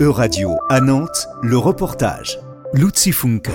E-Radio à Nantes, le reportage. Luzi Funke.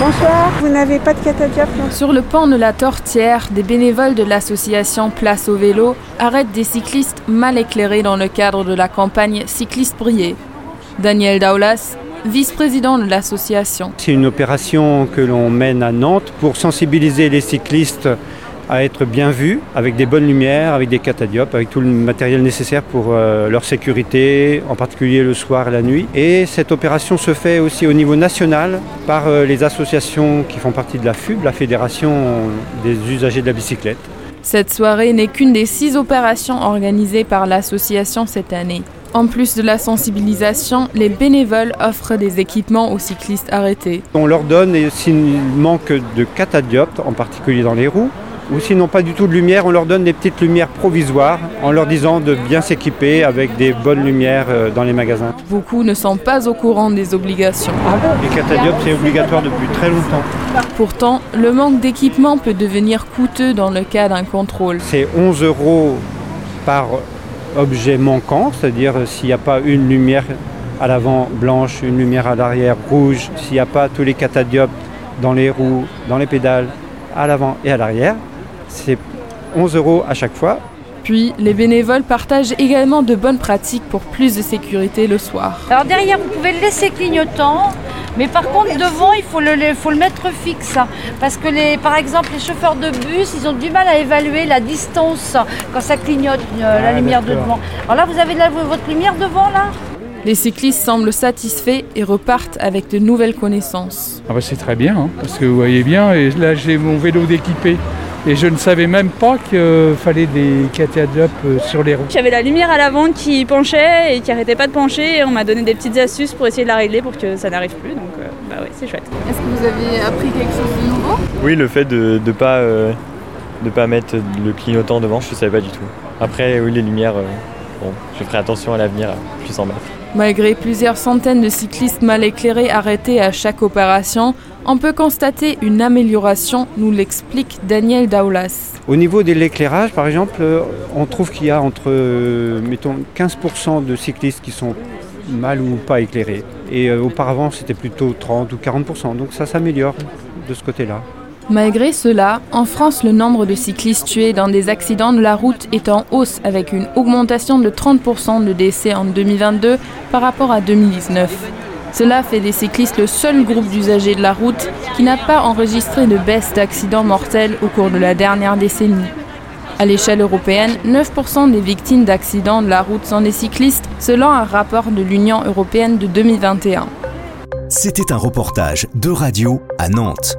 Bonsoir, vous n'avez pas de catadiop non Sur le pont de la Tortière, des bénévoles de l'association Place au vélo arrêtent des cyclistes mal éclairés dans le cadre de la campagne Cycliste brillé. Daniel Daulas, vice-président de l'association. C'est une opération que l'on mène à Nantes pour sensibiliser les cyclistes à être bien vus, avec des bonnes lumières, avec des catadiopes, avec tout le matériel nécessaire pour euh, leur sécurité, en particulier le soir et la nuit. Et cette opération se fait aussi au niveau national par euh, les associations qui font partie de la FUB, la Fédération des usagers de la bicyclette. Cette soirée n'est qu'une des six opérations organisées par l'association cette année. En plus de la sensibilisation, les bénévoles offrent des équipements aux cyclistes arrêtés. On leur donne, et s'il manque de catadiopes, en particulier dans les roues, ou s'ils n'ont pas du tout de lumière, on leur donne des petites lumières provisoires en leur disant de bien s'équiper avec des bonnes lumières euh, dans les magasins. Beaucoup ne sont pas au courant des obligations. Les catadiopes, c'est obligatoire depuis très longtemps. Pourtant, le manque d'équipement peut devenir coûteux dans le cas d'un contrôle. C'est 11 euros par objet manquant, c'est-à-dire s'il n'y a pas une lumière à l'avant blanche, une lumière à l'arrière rouge, s'il n'y a pas tous les catadiopes dans les roues, dans les pédales, à l'avant et à l'arrière, c'est 11 euros à chaque fois. Puis, les bénévoles partagent également de bonnes pratiques pour plus de sécurité le soir. Alors derrière, vous pouvez le laisser clignotant, mais par contre devant, il faut le, faut le mettre fixe. Parce que les, par exemple, les chauffeurs de bus, ils ont du mal à évaluer la distance quand ça clignote euh, la Ah, lumière de devant. Alors là, vous avez la- votre lumière devant là? Les cyclistes semblent satisfaits et repartent avec de nouvelles connaissances. Ah bah c'est très bien, hein, parce que vous voyez bien, et là j'ai mon vélo d'équipé. Et je ne savais même pas qu'il fallait des catadiopes euh, sur les roues. J'avais la lumière à l'avant qui penchait et qui arrêtait pas de pencher et on m'a donné des petites astuces pour essayer de la régler pour que ça n'arrive plus. Donc euh, bah ouais, c'est chouette. Est-ce que vous avez appris quelque chose de nouveau? Oui, le fait de ne pas, euh, de pas mettre le clignotant devant, je ne savais pas du tout. Après, oui, les lumières, euh, bon, je ferai attention à l'avenir à plus en mettre. Malgré plusieurs centaines de cyclistes mal éclairés arrêtés à chaque opération, on peut constater une amélioration, nous l'explique Daniel Daulas. Au niveau de l'éclairage, par exemple, euh, on trouve qu'il y a entre, euh, mettons, 15% de cyclistes qui sont mal ou pas éclairés. Et euh, auparavant, c'était plutôt 30 ou 40%. Donc ça s'améliore de ce côté-là. Malgré cela, en France, le nombre de cyclistes tués dans des accidents de la route est en hausse avec une augmentation de 30% de décès en 2022 par rapport à 2019. Cela fait des cyclistes le seul groupe d'usagers de la route qui n'a pas enregistré de baisse d'accidents mortels au cours de la dernière décennie. À l'échelle européenne, 9% des victimes d'accidents de la route sont des cyclistes, selon un rapport de l'Union européenne de 2021. C'était un reportage de radio à Nantes.